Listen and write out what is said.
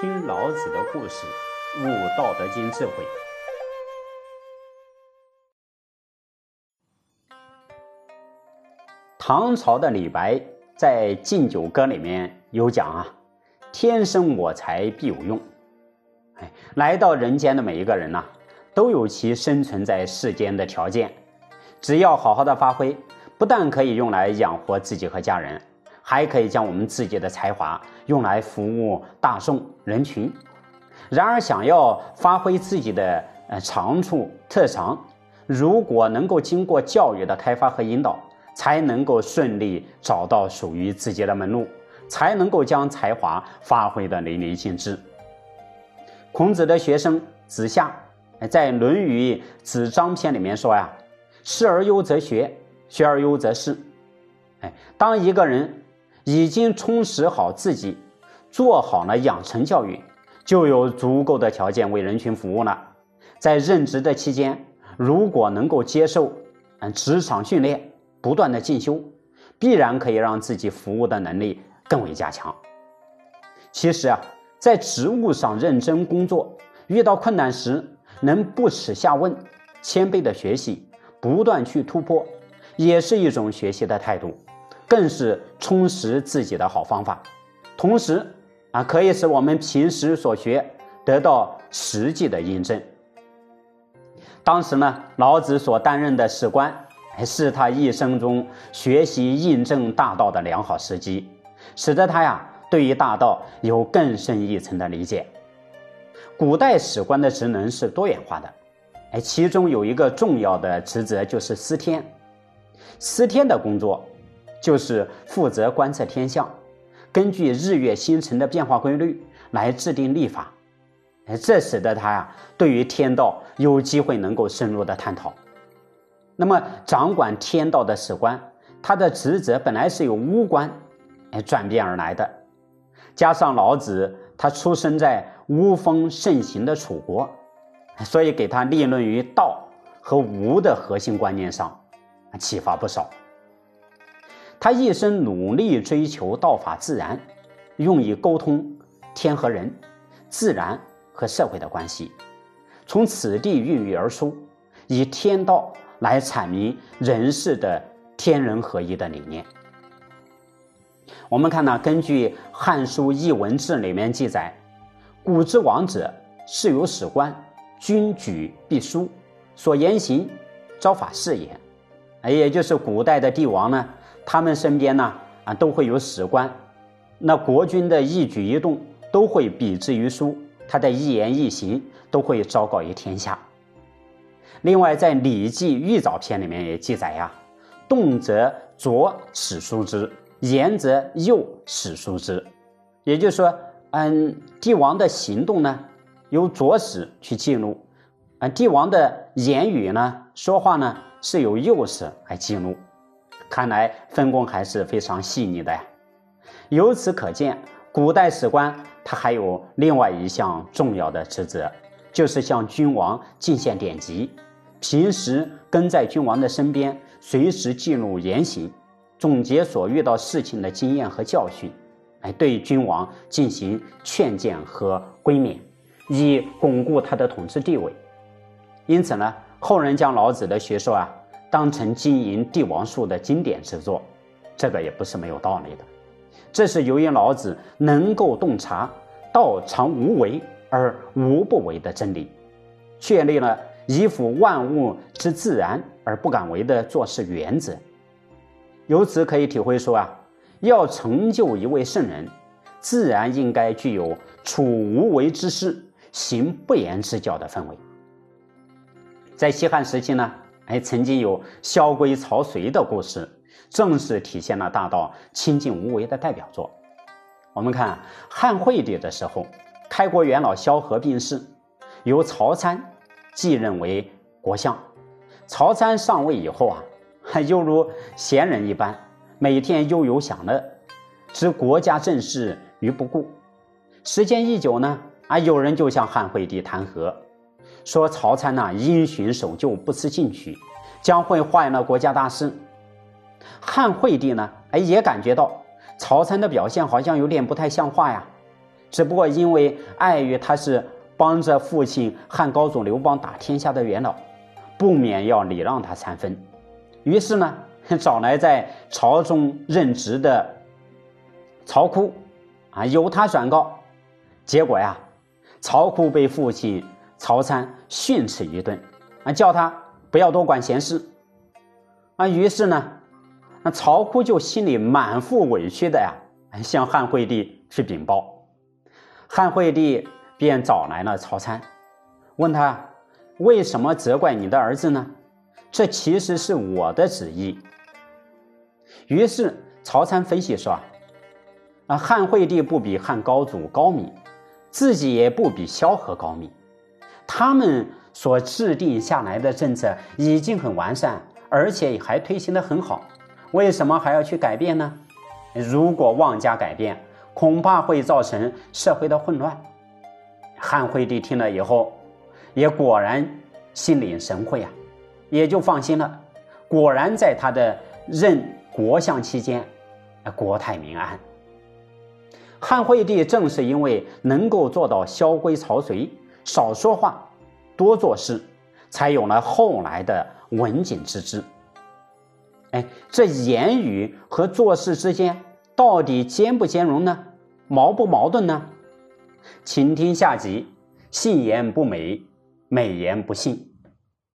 听老子的故事，悟《道德经》智慧。唐朝的李白在《敬酒歌》里面有讲啊：“天生我材必有用。”哎，来到人间的每一个人呐，都有其生存在世间的条件，只要好好的发挥，不但可以用来养活自己和家人。还可以将我们自己的才华用来服务大众人群。然而，想要发挥自己的呃长处特长，如果能够经过教育的开发和引导，才能够顺利找到属于自己的门路，才能够将才华发挥的淋漓尽致。孔子的学生子夏在《论语子张篇》里面说呀：“师而优则学，学而优则仕。”哎，当一个人。已经充实好自己，做好了养成教育，就有足够的条件为人群服务了。在任职的期间，如果能够接受嗯职场训练，不断的进修，必然可以让自己服务的能力更为加强。其实啊，在职务上认真工作，遇到困难时能不耻下问，谦卑的学习，不断去突破，也是一种学习的态度。更是充实自己的好方法，同时啊，可以使我们平时所学得到实际的印证。当时呢，老子所担任的史官，是他一生中学习印证大道的良好时机，使得他呀，对于大道有更深一层的理解。古代史官的职能是多元化的，哎，其中有一个重要的职责就是司天，司天的工作。就是负责观测天象，根据日月星辰的变化规律来制定历法，哎，这使得他呀对于天道有机会能够深入的探讨。那么，掌管天道的史官，他的职责本来是由巫官哎转变而来的，加上老子他出生在巫风盛行的楚国，所以给他立论于道和无的核心观念上启发不少。他一生努力追求道法自然，用以沟通天和人、自然和社会的关系，从此地孕育而出，以天道来阐明人世的天人合一的理念。我们看呢，根据《汉书·艺文志》里面记载，古之王者，是有史官，君举必书，所言行，招法事也。哎，也就是古代的帝王呢。他们身边呢，啊，都会有史官，那国君的一举一动都会笔之于书，他的一言一行都会昭告于天下。另外，在《礼记·玉藻篇》里面也记载呀：“动则左史书之，言则右史书之。”也就是说，嗯，帝王的行动呢，由左史去记录；啊，帝王的言语呢，说话呢，是由右史来记录。看来分工还是非常细腻的呀。由此可见，古代史官他还有另外一项重要的职责，就是向君王进献典籍，平时跟在君王的身边，随时记录言行，总结所遇到事情的经验和教训，来对君王进行劝谏和规勉，以巩固他的统治地位。因此呢，后人将老子的学说啊。当成经营帝王术的经典之作，这个也不是没有道理的。这是由于老子能够洞察“道常无为而无不为”的真理，确立了依附万物之自然而不敢为的做事原则。由此可以体会说啊，要成就一位圣人，自然应该具有处无为之事、行不言之教的氛围。在西汉时期呢。哎，曾经有萧规曹随的故事，正是体现了大道清净无为的代表作。我们看汉惠帝的时候，开国元老萧何病逝，由曹参继任为国相。曹参上位以后啊，犹如闲人一般，每天悠游享乐，置国家政事于不顾。时间一久呢，啊，有人就向汉惠帝弹劾。说曹参呐，因循守旧，不思进取，将会坏了国家大事。汉惠帝呢，哎，也感觉到曹参的表现好像有点不太像话呀，只不过因为碍于他是帮着父亲汉高祖刘邦打天下的元老，不免要礼让他三分，于是呢，找来在朝中任职的曹窟，啊，由他转告。结果呀，曹窟被父亲曹参训斥一顿，啊，叫他不要多管闲事。啊，于是呢，那曹窟就心里满腹委屈的呀，向汉惠帝去禀报。汉惠帝便找来了曹参，问他为什么责怪你的儿子呢？这其实是我的旨意。于是曹参分析说：“啊，汉惠帝不比汉高祖高明，自己也不比萧何高明，他们所制定下来的政策已经很完善，而且还推行的很好，为什么还要去改变呢？如果妄加改变。”恐怕会造成社会的混乱。汉惠帝听了以后，也果然心领神会啊，也就放心了。果然在他的任国相期间，国泰民安。汉惠帝正是因为能够做到萧规曹随，少说话，多做事，才有了后来的文景之治。哎，这言语和做事之间到底兼不兼容呢？矛不矛盾呢？请听下集：信言不美，美言不信。